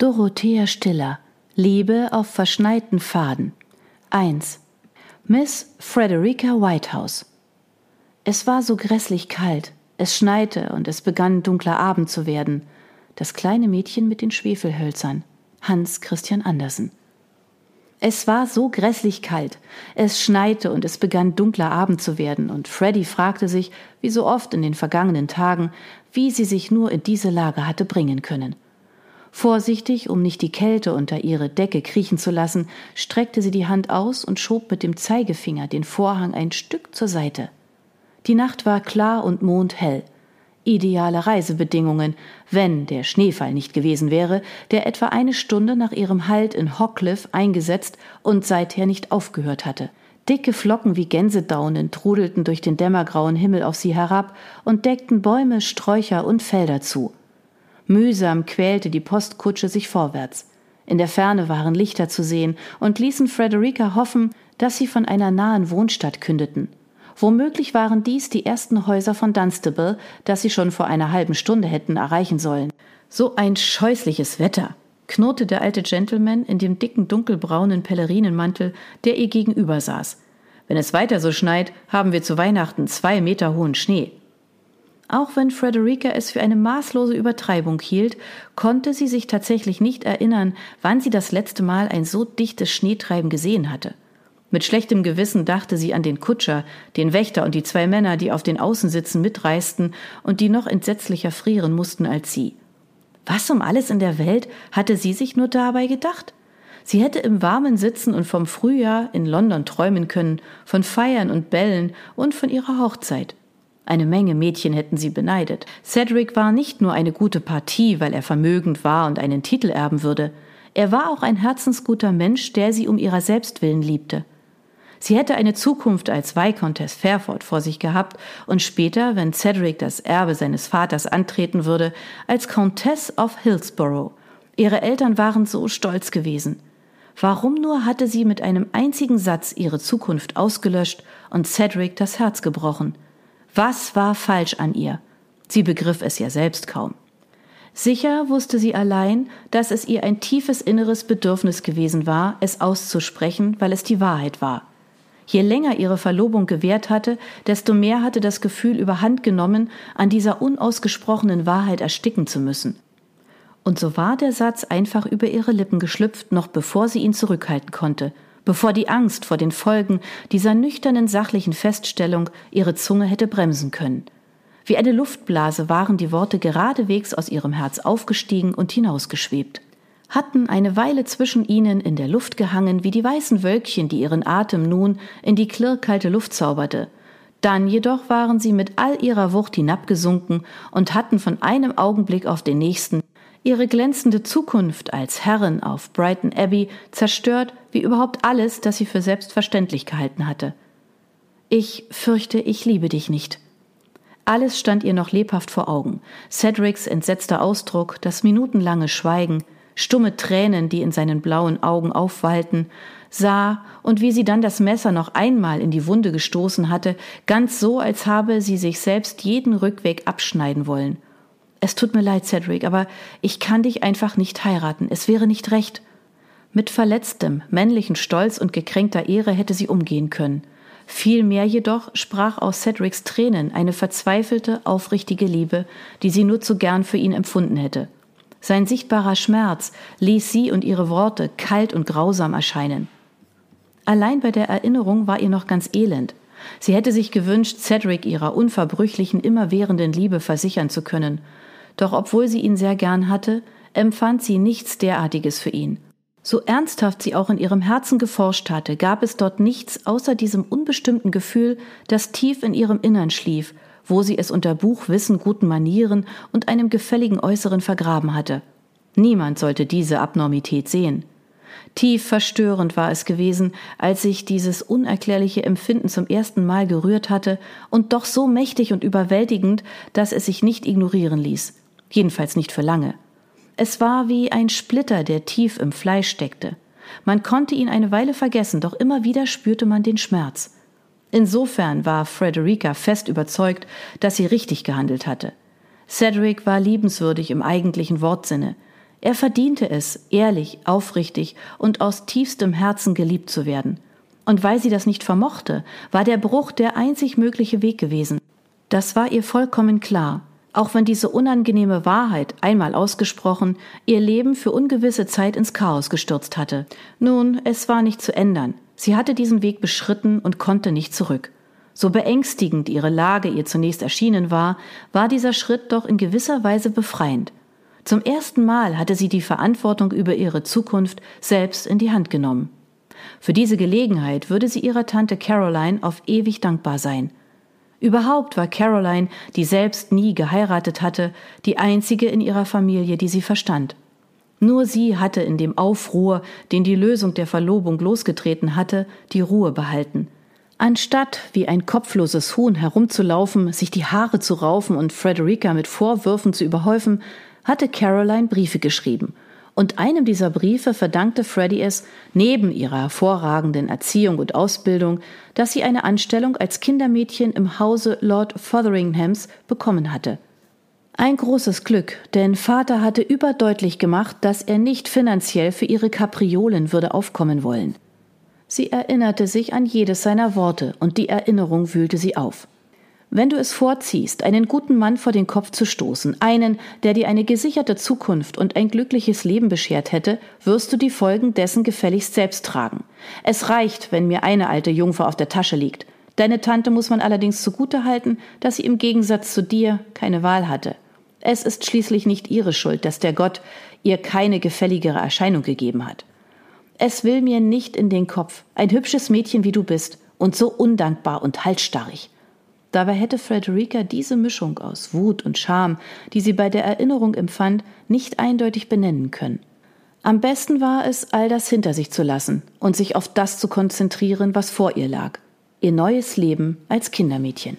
Dorothea Stiller Liebe auf verschneiten Faden 1. Miss Frederica Whitehouse Es war so grässlich kalt, es schneite und es begann dunkler Abend zu werden. Das kleine Mädchen mit den Schwefelhölzern Hans Christian Andersen es war so grässlich kalt. Es schneite und es begann dunkler Abend zu werden, und Freddy fragte sich, wie so oft in den vergangenen Tagen, wie sie sich nur in diese Lage hatte bringen können. Vorsichtig, um nicht die Kälte unter ihre Decke kriechen zu lassen, streckte sie die Hand aus und schob mit dem Zeigefinger den Vorhang ein Stück zur Seite. Die Nacht war klar und mondhell ideale Reisebedingungen, wenn der Schneefall nicht gewesen wäre, der etwa eine Stunde nach ihrem Halt in Hockcliff eingesetzt und seither nicht aufgehört hatte. Dicke Flocken wie Gänsedaunen trudelten durch den dämmergrauen Himmel auf sie herab und deckten Bäume, Sträucher und Felder zu. Mühsam quälte die Postkutsche sich vorwärts. In der Ferne waren Lichter zu sehen und ließen Frederica hoffen, dass sie von einer nahen Wohnstadt kündeten. Womöglich waren dies die ersten Häuser von Dunstable, das sie schon vor einer halben Stunde hätten erreichen sollen. So ein scheußliches Wetter, knurrte der alte Gentleman in dem dicken dunkelbraunen Pellerinenmantel, der ihr gegenüber saß. Wenn es weiter so schneit, haben wir zu Weihnachten zwei Meter hohen Schnee. Auch wenn Frederica es für eine maßlose Übertreibung hielt, konnte sie sich tatsächlich nicht erinnern, wann sie das letzte Mal ein so dichtes Schneetreiben gesehen hatte. Mit schlechtem Gewissen dachte sie an den Kutscher, den Wächter und die zwei Männer, die auf den Außensitzen mitreisten und die noch entsetzlicher frieren mussten als sie. Was um alles in der Welt hatte sie sich nur dabei gedacht? Sie hätte im Warmen sitzen und vom Frühjahr in London träumen können, von Feiern und Bällen und von ihrer Hochzeit. Eine Menge Mädchen hätten sie beneidet. Cedric war nicht nur eine gute Partie, weil er vermögend war und einen Titel erben würde. Er war auch ein herzensguter Mensch, der sie um ihrer selbst willen liebte. Sie hätte eine Zukunft als Viscountess Fairford vor sich gehabt und später, wenn Cedric das Erbe seines Vaters antreten würde, als Countess of Hillsborough. Ihre Eltern waren so stolz gewesen. Warum nur hatte sie mit einem einzigen Satz ihre Zukunft ausgelöscht und Cedric das Herz gebrochen? Was war falsch an ihr? Sie begriff es ja selbst kaum. Sicher wusste sie allein, dass es ihr ein tiefes inneres Bedürfnis gewesen war, es auszusprechen, weil es die Wahrheit war. Je länger ihre Verlobung gewährt hatte, desto mehr hatte das Gefühl überhand genommen, an dieser unausgesprochenen Wahrheit ersticken zu müssen. Und so war der Satz einfach über ihre Lippen geschlüpft, noch bevor sie ihn zurückhalten konnte, bevor die Angst vor den Folgen dieser nüchternen sachlichen Feststellung ihre Zunge hätte bremsen können. Wie eine Luftblase waren die Worte geradewegs aus ihrem Herz aufgestiegen und hinausgeschwebt hatten eine Weile zwischen ihnen in der Luft gehangen wie die weißen Wölkchen, die ihren Atem nun in die klirrkalte Luft zauberte. Dann jedoch waren sie mit all ihrer Wucht hinabgesunken und hatten von einem Augenblick auf den nächsten ihre glänzende Zukunft als Herrin auf Brighton Abbey zerstört, wie überhaupt alles, das sie für selbstverständlich gehalten hatte. Ich fürchte, ich liebe dich nicht. Alles stand ihr noch lebhaft vor Augen. Cedrics entsetzter Ausdruck, das minutenlange Schweigen, stumme Tränen, die in seinen blauen Augen aufwallten, sah und wie sie dann das Messer noch einmal in die Wunde gestoßen hatte, ganz so, als habe sie sich selbst jeden Rückweg abschneiden wollen. Es tut mir leid, Cedric, aber ich kann dich einfach nicht heiraten. Es wäre nicht recht. Mit verletztem, männlichen Stolz und gekränkter Ehre hätte sie umgehen können. Vielmehr jedoch sprach aus Cedrics Tränen eine verzweifelte, aufrichtige Liebe, die sie nur zu gern für ihn empfunden hätte. Sein sichtbarer Schmerz ließ sie und ihre Worte kalt und grausam erscheinen. Allein bei der Erinnerung war ihr noch ganz elend. Sie hätte sich gewünscht, Cedric ihrer unverbrüchlichen, immerwährenden Liebe versichern zu können. Doch obwohl sie ihn sehr gern hatte, empfand sie nichts derartiges für ihn. So ernsthaft sie auch in ihrem Herzen geforscht hatte, gab es dort nichts außer diesem unbestimmten Gefühl, das tief in ihrem Innern schlief wo sie es unter Buchwissen, guten Manieren und einem gefälligen Äußeren vergraben hatte. Niemand sollte diese Abnormität sehen. Tief verstörend war es gewesen, als sich dieses unerklärliche Empfinden zum ersten Mal gerührt hatte und doch so mächtig und überwältigend, dass es sich nicht ignorieren ließ. Jedenfalls nicht für lange. Es war wie ein Splitter, der tief im Fleisch steckte. Man konnte ihn eine Weile vergessen, doch immer wieder spürte man den Schmerz. Insofern war Frederica fest überzeugt, dass sie richtig gehandelt hatte. Cedric war liebenswürdig im eigentlichen Wortsinne. Er verdiente es, ehrlich, aufrichtig und aus tiefstem Herzen geliebt zu werden. Und weil sie das nicht vermochte, war der Bruch der einzig mögliche Weg gewesen. Das war ihr vollkommen klar, auch wenn diese unangenehme Wahrheit, einmal ausgesprochen, ihr Leben für ungewisse Zeit ins Chaos gestürzt hatte. Nun, es war nicht zu ändern. Sie hatte diesen Weg beschritten und konnte nicht zurück. So beängstigend ihre Lage ihr zunächst erschienen war, war dieser Schritt doch in gewisser Weise befreiend. Zum ersten Mal hatte sie die Verantwortung über ihre Zukunft selbst in die Hand genommen. Für diese Gelegenheit würde sie ihrer Tante Caroline auf ewig dankbar sein. Überhaupt war Caroline, die selbst nie geheiratet hatte, die einzige in ihrer Familie, die sie verstand. Nur sie hatte in dem Aufruhr, den die Lösung der Verlobung losgetreten hatte, die Ruhe behalten – Anstatt wie ein kopfloses Huhn herumzulaufen, sich die Haare zu raufen und Frederica mit Vorwürfen zu überhäufen, hatte Caroline Briefe geschrieben. Und einem dieser Briefe verdankte Freddy es, neben ihrer hervorragenden Erziehung und Ausbildung, dass sie eine Anstellung als Kindermädchen im Hause Lord Fotheringhams bekommen hatte. Ein großes Glück, denn Vater hatte überdeutlich gemacht, dass er nicht finanziell für ihre Kapriolen würde aufkommen wollen. Sie erinnerte sich an jedes seiner Worte, und die Erinnerung wühlte sie auf. Wenn du es vorziehst, einen guten Mann vor den Kopf zu stoßen, einen, der dir eine gesicherte Zukunft und ein glückliches Leben beschert hätte, wirst du die Folgen dessen gefälligst selbst tragen. Es reicht, wenn mir eine alte Jungfer auf der Tasche liegt. Deine Tante muss man allerdings zugute halten, dass sie im Gegensatz zu dir keine Wahl hatte. Es ist schließlich nicht ihre Schuld, dass der Gott ihr keine gefälligere Erscheinung gegeben hat. Es will mir nicht in den Kopf. Ein hübsches Mädchen wie du bist und so undankbar und halsstarrig. Dabei hätte Frederica diese Mischung aus Wut und Scham, die sie bei der Erinnerung empfand, nicht eindeutig benennen können. Am besten war es, all das hinter sich zu lassen und sich auf das zu konzentrieren, was vor ihr lag. Ihr neues Leben als Kindermädchen.